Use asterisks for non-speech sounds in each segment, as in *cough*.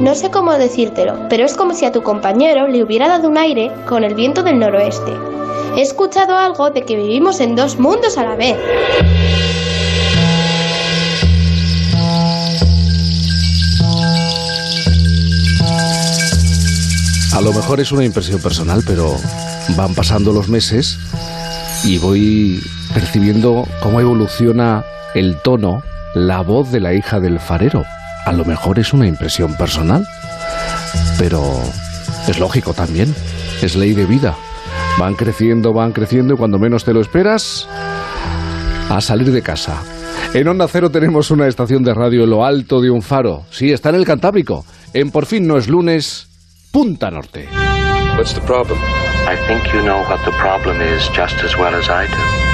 No sé cómo decírtelo, pero es como si a tu compañero le hubiera dado un aire con el viento del noroeste. He escuchado algo de que vivimos en dos mundos a la vez. A lo mejor es una impresión personal, pero van pasando los meses y voy percibiendo cómo evoluciona el tono, la voz de la hija del farero. A lo mejor es una impresión personal, pero es lógico también, es ley de vida. Van creciendo, van creciendo y cuando menos te lo esperas, a salir de casa. En Onda Cero tenemos una estación de radio en lo alto de un faro. Sí, está en el Cantábrico. En Por fin no es lunes, Punta Norte. What's the problem? I think you know what the problem is just as well as I do.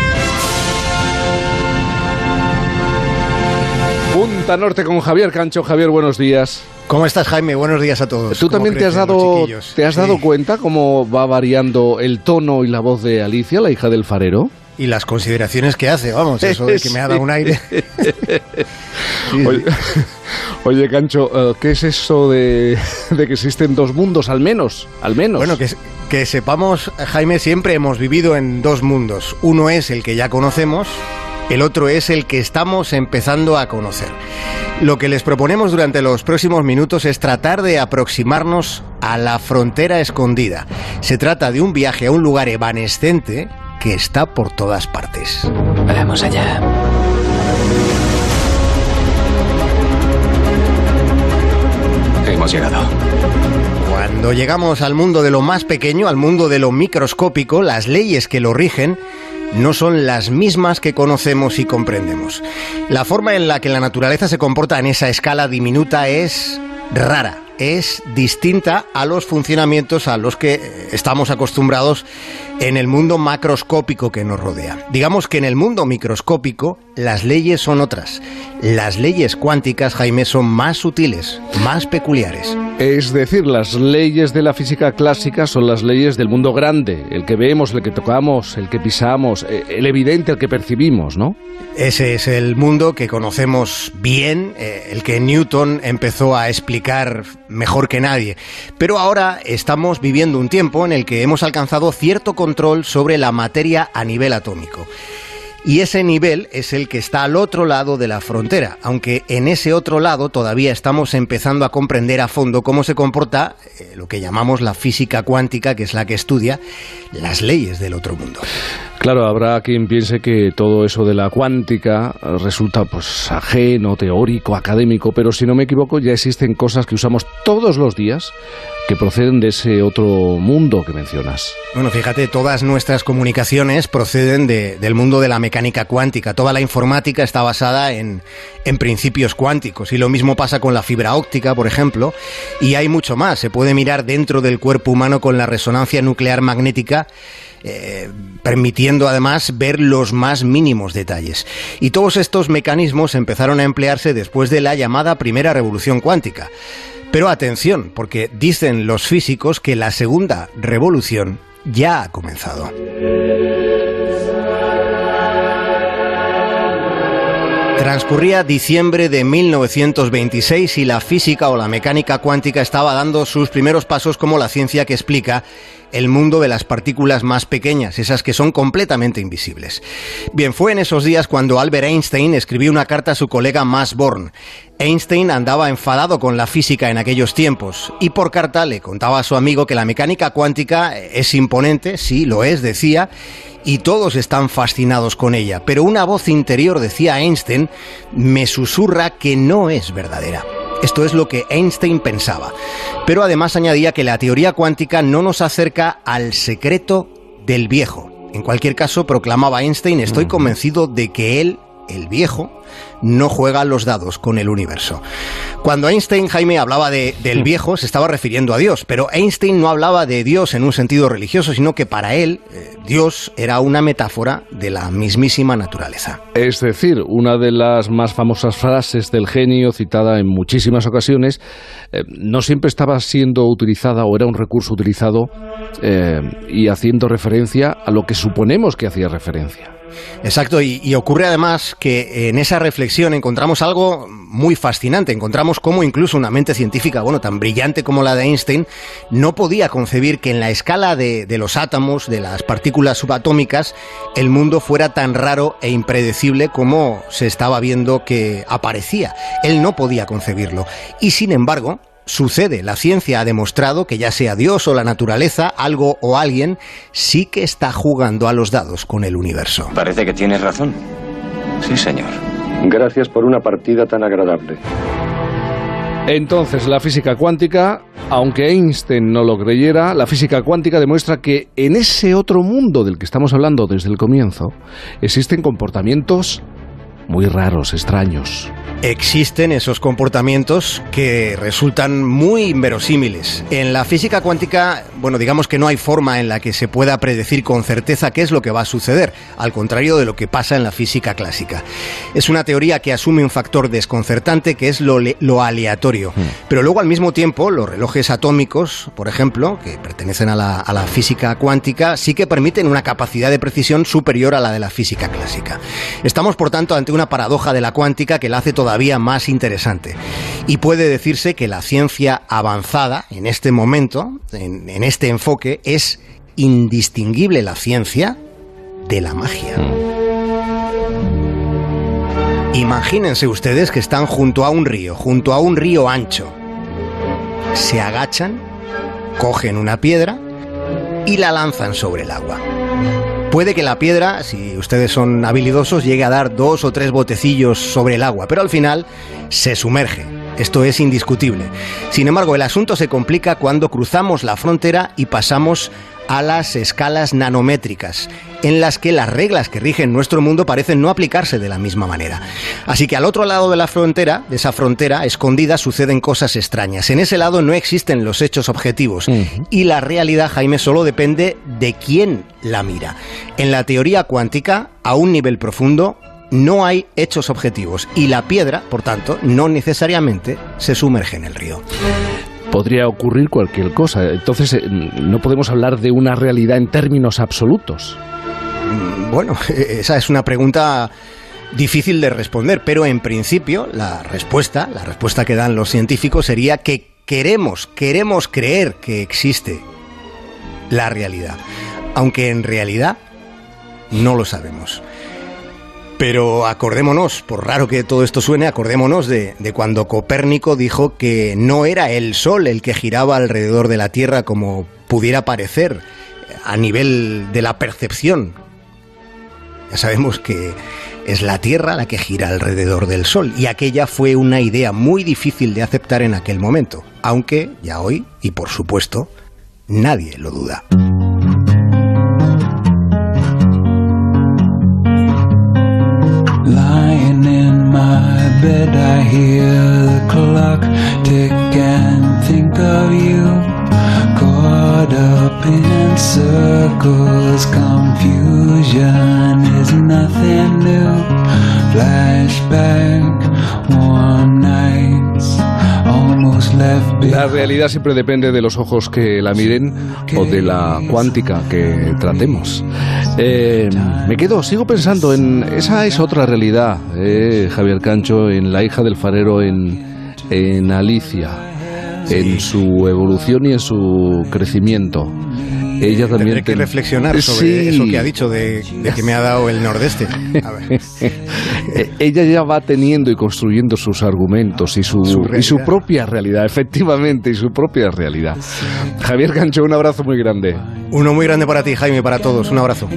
Punta Norte con Javier Cancho. Javier, buenos días. ¿Cómo estás, Jaime? Buenos días a todos. ¿Tú ¿Cómo también te has dado, te has Sí. dado cuenta cómo va variando el tono y la voz de Alicia, la hija del farero? Y las consideraciones que hace, vamos, eso de *laughs* que me ha dado un aire. *laughs* Sí, Oye, *laughs* oye, Cancho, eh, ¿qué es eso de, de que existen dos mundos, al menos? Al menos. Bueno, que, que sepamos, Jaime, siempre hemos vivido en dos mundos. Uno es el que ya conocemos, el otro es el que estamos empezando a conocer. Lo que les proponemos durante los próximos minutos es tratar de aproximarnos a la frontera escondida. Se trata de un viaje a un lugar evanescente que está por todas partes. Vamos allá. Hemos llegado. Cuando llegamos al mundo de lo más pequeño, al mundo de lo microscópico, las leyes que lo rigen no son las mismas que conocemos y comprendemos. La forma en la que la naturaleza se comporta en esa escala diminuta es rara, es distinta a los funcionamientos a los que estamos acostumbrados en el mundo macroscópico que nos rodea. Digamos que en el mundo microscópico las leyes son otras. Las leyes cuánticas, Jaime, son más sutiles, más peculiares. Es decir, las leyes de la física clásica son las leyes del mundo grande, el que vemos, el que tocamos, el que pisamos, eh, el evidente, el que percibimos, ¿no? Ese es el mundo que conocemos bien, eh, el que Newton empezó a explicar mejor que nadie. Pero ahora estamos viviendo un tiempo en el que hemos alcanzado cierto control sobre la materia a nivel atómico. Y ese nivel es el que está al otro lado de la frontera, aunque en ese otro lado todavía estamos empezando a comprender a fondo cómo se comporta eh, lo que llamamos la física cuántica, que es la que estudia las leyes del otro mundo. Claro, habrá quien piense que todo eso de la cuántica resulta pues ajeno, teórico, académico, pero si no me equivoco ya existen cosas que usamos todos los días que proceden de ese otro mundo que mencionas. Bueno, fíjate, todas nuestras comunicaciones proceden de- del mundo de la mecánica cuántica. Toda la informática está basada en, en principios cuánticos. Y lo mismo pasa con la fibra óptica, por ejemplo. Y hay mucho más. Se puede mirar dentro del cuerpo humano con la resonancia nuclear magnética. Eh, permitiendo además ver los más mínimos detalles. Y todos estos mecanismos empezaron a emplearse después de la llamada primera revolución cuántica. Pero atención, porque dicen los físicos que la segunda revolución ya ha comenzado. Transcurría diciembre de 1926 y la física o la mecánica cuántica estaba dando sus primeros pasos como la ciencia que explica el mundo de las partículas más pequeñas, esas que son completamente invisibles. Bien, fue en esos días cuando Albert Einstein escribió una carta a su colega Max Born. Einstein andaba enfadado con la física en aquellos tiempos y por carta le contaba a su amigo que la mecánica cuántica es imponente, sí, lo es, decía, y todos están fascinados con ella, pero una voz interior, decía Einstein, me susurra que no es verdadera. Esto es lo que Einstein pensaba. Pero además añadía que la teoría cuántica no nos acerca al secreto del viejo. En cualquier caso, proclamaba Einstein, estoy convencido de que él, el viejo, no juega los dados con el universo. Cuando Einstein, Jaime, hablaba de, del viejo, se estaba refiriendo a Dios, pero Einstein no hablaba de Dios en un sentido religioso, sino que para él eh, Dios era una metáfora de la mismísima naturaleza. Es decir, una de las más famosas frases del genio, citada en muchísimas ocasiones, eh, no siempre estaba siendo utilizada o era un recurso utilizado eh, y haciendo referencia a lo que suponemos que hacía referencia. Exacto, y, ocurre además que en esa reflexión encontramos algo muy fascinante. Encontramos cómo incluso una mente científica, bueno, tan brillante como la de Einstein, no podía concebir que en la escala de, de los átomos, de las partículas subatómicas, el mundo fuera tan raro e impredecible como se estaba viendo que aparecía. Él no podía concebirlo. Y sin embargo, sucede. La ciencia ha demostrado que ya sea Dios o la naturaleza, algo o alguien, sí que está jugando a los dados con el universo. Parece que tienes razón. Sí, señor. Gracias por una partida tan agradable. Entonces, la física cuántica, aunque Einstein no lo creyera, la física cuántica demuestra que en ese otro mundo del que estamos hablando desde el comienzo, existen comportamientos muy raros, extraños existen esos comportamientos que resultan muy inverosímiles. En la física cuántica, bueno, digamos que no hay forma en la que se pueda predecir con certeza qué es lo que va a suceder, al contrario de lo que pasa en la física clásica. Es una teoría que asume un factor desconcertante que es lo, aleatorio. Hmm. Pero luego al mismo tiempo, los relojes atómicos, por ejemplo, que pertenecen a la, a la física cuántica, sí que permiten una capacidad de precisión superior a la de la física clásica. Estamos, por tanto, ante una paradoja de la cuántica que la hace toda más interesante. Y puede decirse que la ciencia avanzada en este momento, en, este enfoque, es indistinguible la ciencia de la magia. Imagínense ustedes que están junto a un río, junto a un río ancho. Se agachan, cogen una piedra y la lanzan sobre el agua. Puede que la piedra, si ustedes son habilidosos, llegue a dar dos o tres botecillos sobre el agua, pero al final se sumerge. Esto es indiscutible. Sin embargo, el asunto se complica cuando cruzamos la frontera y pasamos a las escalas nanométricas, en las que las reglas que rigen nuestro mundo parecen no aplicarse de la misma manera. Así que al otro lado de la frontera, de esa frontera escondida, suceden cosas extrañas. En ese lado no existen los hechos objetivos y la realidad, Jaime, solo depende de quién la mira. En la teoría cuántica, a un nivel profundo, no hay hechos objetivos y la piedra, por tanto, no necesariamente se sumerge en el río podría ocurrir cualquier cosa. Entonces, eh, no podemos hablar de una realidad en términos absolutos. Mm, bueno, *laughs* esa es una pregunta difícil de responder, pero en principio la respuesta, la respuesta que dan los científicos sería que queremos, queremos creer que existe la realidad, aunque en realidad no lo sabemos. Pero acordémonos, por raro que todo esto suene, acordémonos de, cuando Copérnico dijo que no era el Sol el que giraba alrededor de la Tierra como pudiera parecer a nivel de la percepción. Ya sabemos que es la Tierra la que gira alrededor del Sol y aquella fue una idea muy difícil de aceptar en aquel momento, aunque ya hoy, y por supuesto, nadie lo duda. Bed I hear the clock tick and think of you. Caught up in circles, confusion is nothing new. Flashback, La realidad siempre depende de los ojos que la miren o de la cuántica que tratemos. Eh, me quedo, sigo pensando en esa es otra realidad, eh, Javier Cancho, en la hija del farero en, en Alicia, en su evolución y en su crecimiento. Ella también Tendré que reflexionar sobre eso que ha dicho de, que me ha dado el nordeste. *laughs* Eh, ella ya va teniendo y construyendo sus argumentos y su, y su propia realidad, efectivamente, y su propia realidad. Javier Cancho, un abrazo muy grande. Uno muy grande para ti, Jaime, para todos. Un abrazo.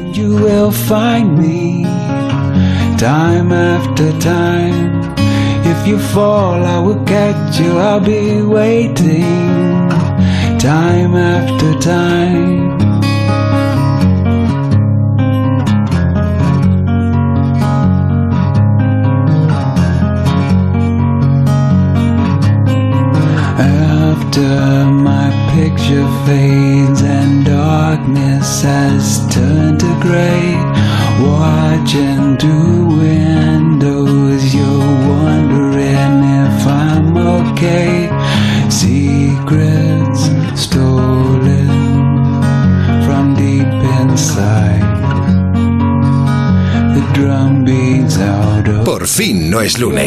Time after time. If you fall, I will catch you. I'll be waiting. Time after time. After my picture fades no es lunes.